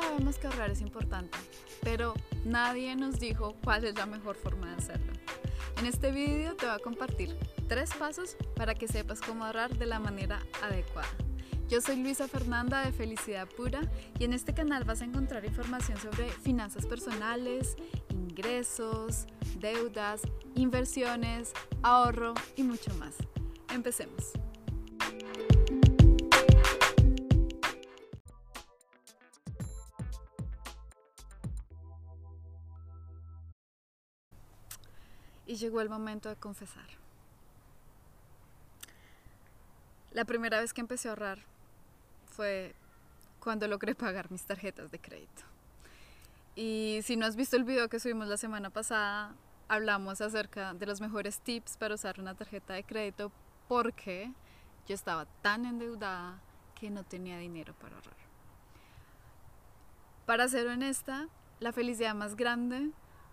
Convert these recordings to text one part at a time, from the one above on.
sabemos que ahorrar es importante, pero nadie nos dijo cuál es la mejor forma de hacerlo. En este vídeo te voy a compartir tres pasos para que sepas cómo ahorrar de la manera adecuada. Yo soy Luisa Fernanda de Felicidad Pura y en este canal vas a encontrar información sobre finanzas personales, ingresos, deudas, inversiones, ahorro y mucho más. Empecemos. Y llegó el momento de confesar. La primera vez que empecé a ahorrar fue cuando logré pagar mis tarjetas de crédito. Y si no has visto el video que subimos la semana pasada, hablamos acerca de los mejores tips para usar una tarjeta de crédito porque yo estaba tan endeudada que no tenía dinero para ahorrar. Para ser honesta, la felicidad más grande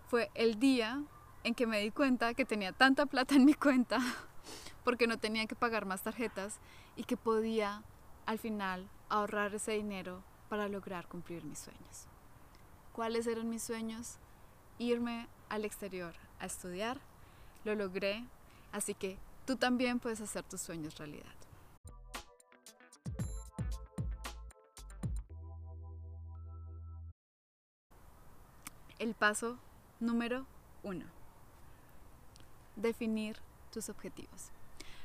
fue el día en que me di cuenta que tenía tanta plata en mi cuenta porque no tenía que pagar más tarjetas y que podía al final ahorrar ese dinero para lograr cumplir mis sueños. ¿Cuáles eran mis sueños? Irme al exterior a estudiar. Lo logré, así que tú también puedes hacer tus sueños realidad. El paso número uno definir tus objetivos.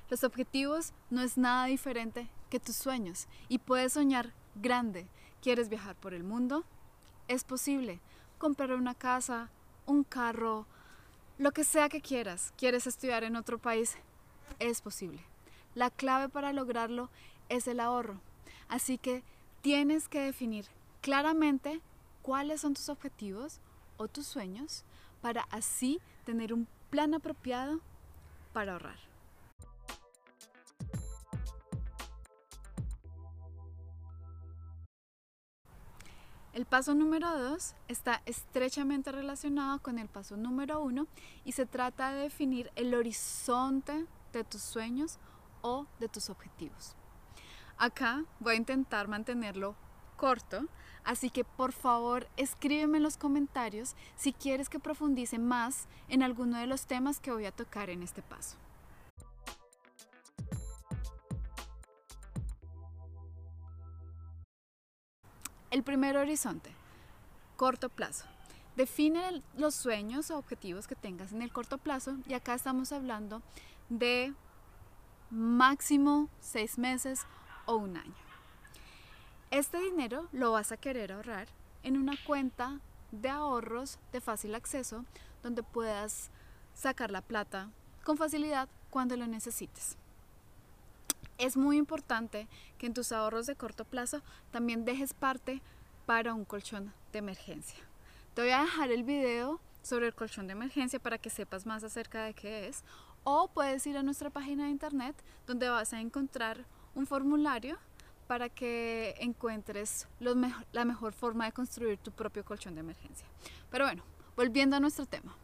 Los objetivos no es nada diferente que tus sueños y puedes soñar grande. ¿Quieres viajar por el mundo? Es posible. Comprar una casa, un carro, lo que sea que quieras. ¿Quieres estudiar en otro país? Es posible. La clave para lograrlo es el ahorro. Así que tienes que definir claramente cuáles son tus objetivos o tus sueños para así tener un plan apropiado para ahorrar. El paso número 2 está estrechamente relacionado con el paso número 1 y se trata de definir el horizonte de tus sueños o de tus objetivos. Acá voy a intentar mantenerlo corto, así que por favor escríbeme en los comentarios si quieres que profundice más en alguno de los temas que voy a tocar en este paso. El primer horizonte, corto plazo. Define los sueños o objetivos que tengas en el corto plazo y acá estamos hablando de máximo seis meses o un año. Este dinero lo vas a querer ahorrar en una cuenta de ahorros de fácil acceso donde puedas sacar la plata con facilidad cuando lo necesites. Es muy importante que en tus ahorros de corto plazo también dejes parte para un colchón de emergencia. Te voy a dejar el video sobre el colchón de emergencia para que sepas más acerca de qué es o puedes ir a nuestra página de internet donde vas a encontrar un formulario para que encuentres la mejor forma de construir tu propio colchón de emergencia. Pero bueno, volviendo a nuestro tema.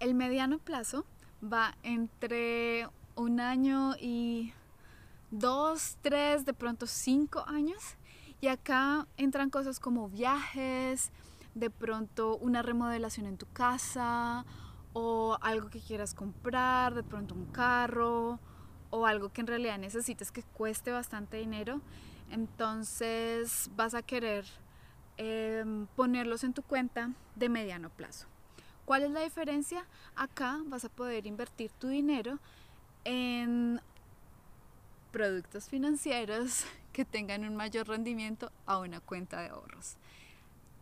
El mediano plazo va entre un año y dos, tres, de pronto cinco años. Y acá entran cosas como viajes, de pronto una remodelación en tu casa o algo que quieras comprar, de pronto un carro o algo que en realidad necesites que cueste bastante dinero, entonces vas a querer em, ponerlos en tu cuenta de mediano plazo. ¿Cuál es la diferencia? Acá vas a poder invertir tu dinero en productos financieros que tengan un mayor rendimiento a una cuenta de ahorros.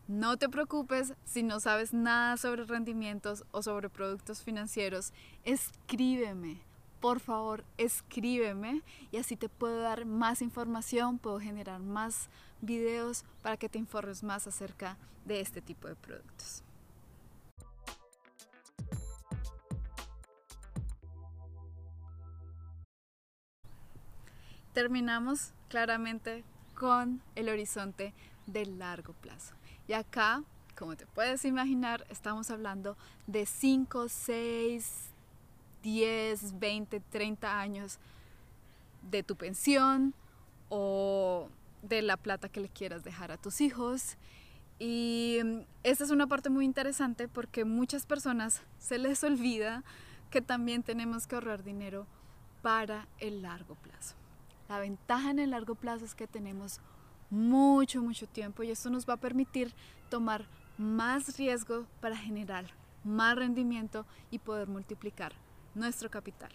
No te preocupes si no sabes nada sobre rendimientos o sobre productos financieros. Escríbeme, por favor, escríbeme y así te puedo dar más información, puedo generar más videos para que te informes más acerca de este tipo de productos. Terminamos claramente con el horizonte de largo plazo. Y acá, como te puedes imaginar, estamos hablando de 5, 6, 10, 20, 30 años de tu pensión o de la plata que le quieras dejar a tus hijos. Y mm, esta es una parte muy interesante porque muchas personas se les olvida que también tenemos que ahorrar dinero para el largo plazo. La ventaja en el largo plazo es que tenemos mucho, mucho tiempo y esto nos va a permitir tomar más riesgo para generar más rendimiento y poder multiplicar nuestro capital.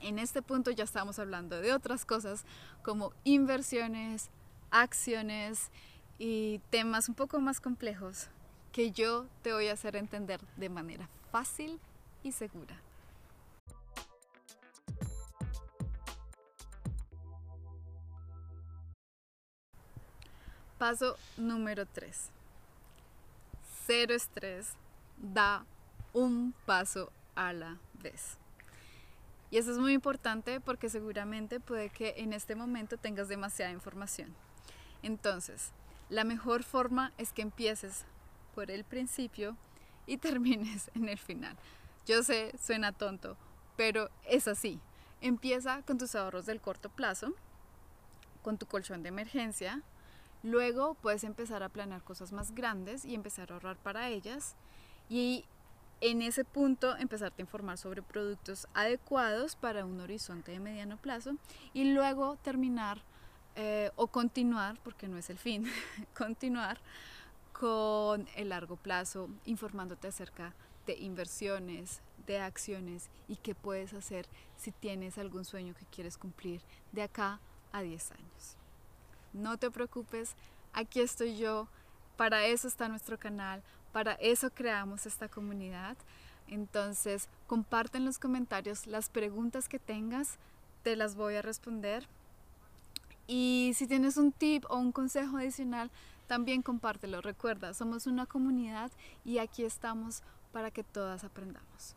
En este punto ya estamos hablando de otras cosas como inversiones, acciones y temas un poco más complejos que yo te voy a hacer entender de manera fácil y segura. Paso número 3. Cero estrés. Da un paso a la vez. Y eso es muy importante porque seguramente puede que en este momento tengas demasiada información. Entonces, la mejor forma es que empieces por el principio y termines en el final. Yo sé, suena tonto, pero es así. Empieza con tus ahorros del corto plazo, con tu colchón de emergencia. Luego puedes empezar a planear cosas más grandes y empezar a ahorrar para ellas. Y en ese punto empezarte a informar sobre productos adecuados para un horizonte de mediano plazo. Y luego terminar eh, o continuar, porque no es el fin, continuar con el largo plazo, informándote acerca de inversiones, de acciones y qué puedes hacer si tienes algún sueño que quieres cumplir de acá a 10 años. No te preocupes, aquí estoy yo, para eso está nuestro canal, para eso creamos esta comunidad. Entonces, comparte en los comentarios las preguntas que tengas, te las voy a responder. Y si tienes un tip o un consejo adicional, también compártelo. Recuerda, somos una comunidad y aquí estamos para que todas aprendamos.